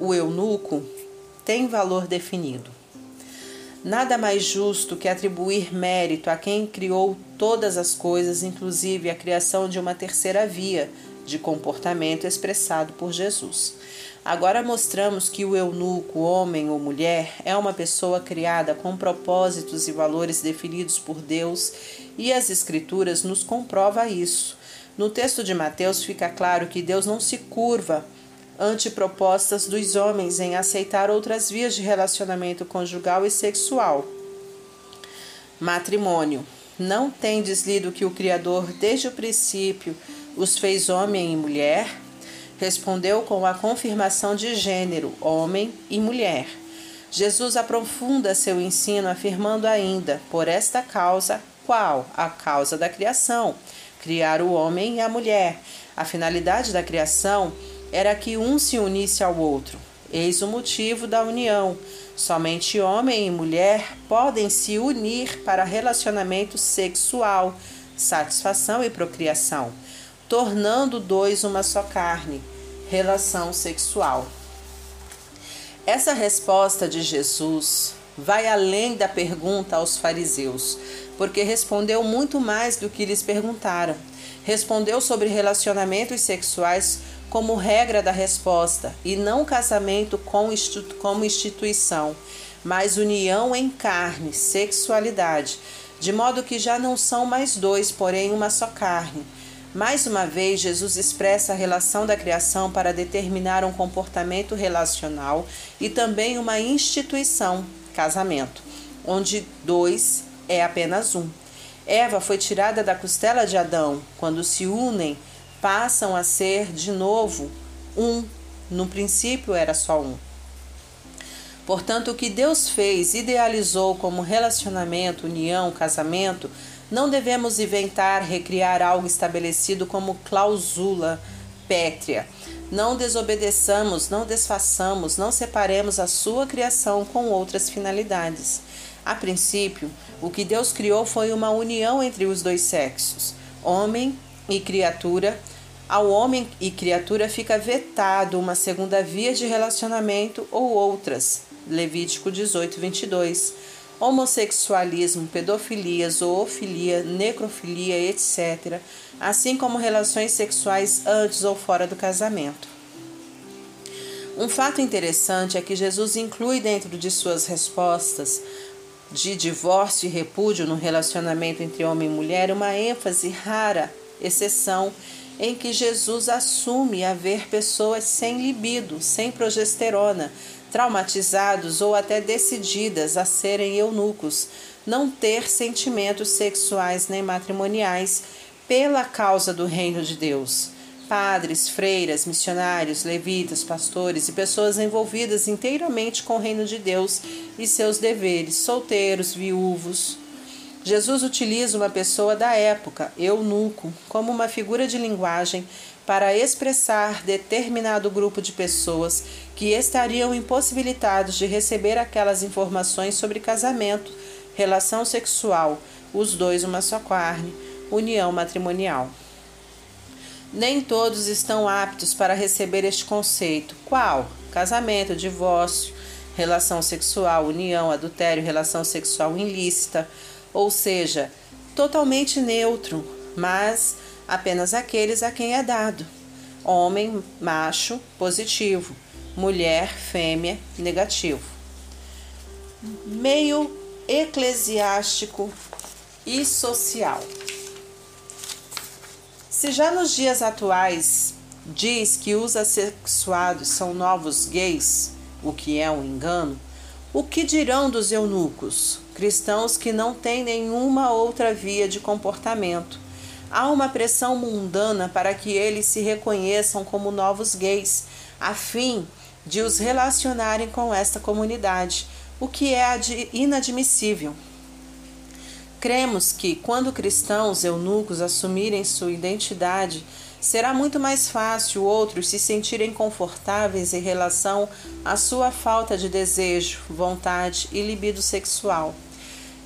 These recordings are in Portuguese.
o eunuco tem valor definido. Nada mais justo que atribuir mérito a quem criou todas as coisas, inclusive a criação de uma terceira via de comportamento expressado por Jesus. Agora mostramos que o eunuco, homem ou mulher, é uma pessoa criada com propósitos e valores definidos por Deus e as Escrituras nos comprova isso. No texto de Mateus fica claro que Deus não se curva ante propostas dos homens em aceitar outras vias de relacionamento conjugal e sexual. Matrimônio. Não tendes lido que o Criador, desde o princípio, os fez homem e mulher? Respondeu com a confirmação de gênero, homem e mulher. Jesus aprofunda seu ensino afirmando ainda, por esta causa, qual? A causa da criação, criar o homem e a mulher. A finalidade da criação era que um se unisse ao outro. Eis o motivo da união. Somente homem e mulher podem se unir para relacionamento sexual, satisfação e procriação tornando dois uma só carne, relação sexual. Essa resposta de Jesus vai além da pergunta aos fariseus, porque respondeu muito mais do que lhes perguntaram. Respondeu sobre relacionamentos sexuais como regra da resposta e não casamento como instituição, mas união em carne, sexualidade, de modo que já não são mais dois, porém uma só carne. Mais uma vez, Jesus expressa a relação da criação para determinar um comportamento relacional e também uma instituição, casamento, onde dois é apenas um. Eva foi tirada da costela de Adão. Quando se unem, passam a ser de novo um. No princípio era só um. Portanto, o que Deus fez, idealizou como relacionamento, união, casamento, não devemos inventar, recriar algo estabelecido como cláusula pétrea. Não desobedeçamos, não desfaçamos, não separemos a sua criação com outras finalidades. A princípio, o que Deus criou foi uma união entre os dois sexos, homem e criatura. Ao homem e criatura fica vetado uma segunda via de relacionamento ou outras. Levítico 18, 22 homossexualismo, pedofilia, zoofilia, necrofilia, etc., assim como relações sexuais antes ou fora do casamento. Um fato interessante é que Jesus inclui dentro de suas respostas de divórcio e repúdio no relacionamento entre homem e mulher uma ênfase rara, exceção, em que Jesus assume haver pessoas sem libido, sem progesterona, traumatizados ou até decididas a serem eunucos, não ter sentimentos sexuais nem matrimoniais pela causa do reino de Deus. Padres, freiras, missionários, levitas, pastores e pessoas envolvidas inteiramente com o reino de Deus e seus deveres, solteiros, viúvos. Jesus utiliza uma pessoa da época, eunuco, como uma figura de linguagem para expressar determinado grupo de pessoas que estariam impossibilitados de receber aquelas informações sobre casamento, relação sexual, os dois uma só carne, união matrimonial. Nem todos estão aptos para receber este conceito. Qual? Casamento, divórcio, relação sexual, união, adultério, relação sexual ilícita, ou seja, totalmente neutro, mas apenas aqueles a quem é dado. Homem, macho, positivo. Mulher, fêmea, negativo. Meio eclesiástico e social. Se já nos dias atuais diz que os assexuados são novos gays, o que é um engano, o que dirão dos eunucos, cristãos que não têm nenhuma outra via de comportamento? Há uma pressão mundana para que eles se reconheçam como novos gays, a fim de os relacionarem com esta comunidade, o que é inadmissível. Cremos que, quando cristãos eunucos assumirem sua identidade, será muito mais fácil outros se sentirem confortáveis em relação à sua falta de desejo, vontade e libido sexual.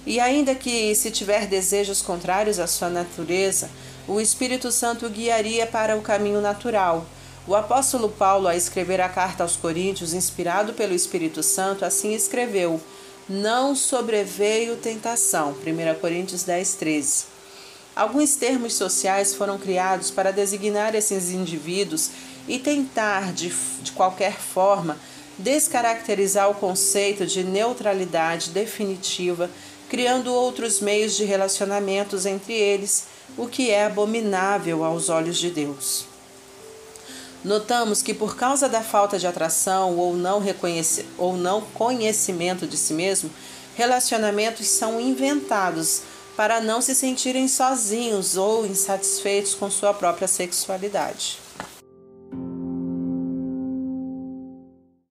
E ainda que se tiver desejos contrários à sua natureza, o Espírito Santo guiaria para o caminho natural, O apóstolo Paulo, a escrever a carta aos Coríntios, inspirado pelo Espírito Santo, assim escreveu: Não sobreveio tentação. 1 Coríntios 10, 13. Alguns termos sociais foram criados para designar esses indivíduos e tentar, de, de qualquer forma, descaracterizar o conceito de neutralidade definitiva, criando outros meios de relacionamentos entre eles, o que é abominável aos olhos de Deus. Notamos que por causa da falta de atração ou não, ou não conhecimento de si mesmo, relacionamentos são inventados para não se sentirem sozinhos ou insatisfeitos com sua própria sexualidade.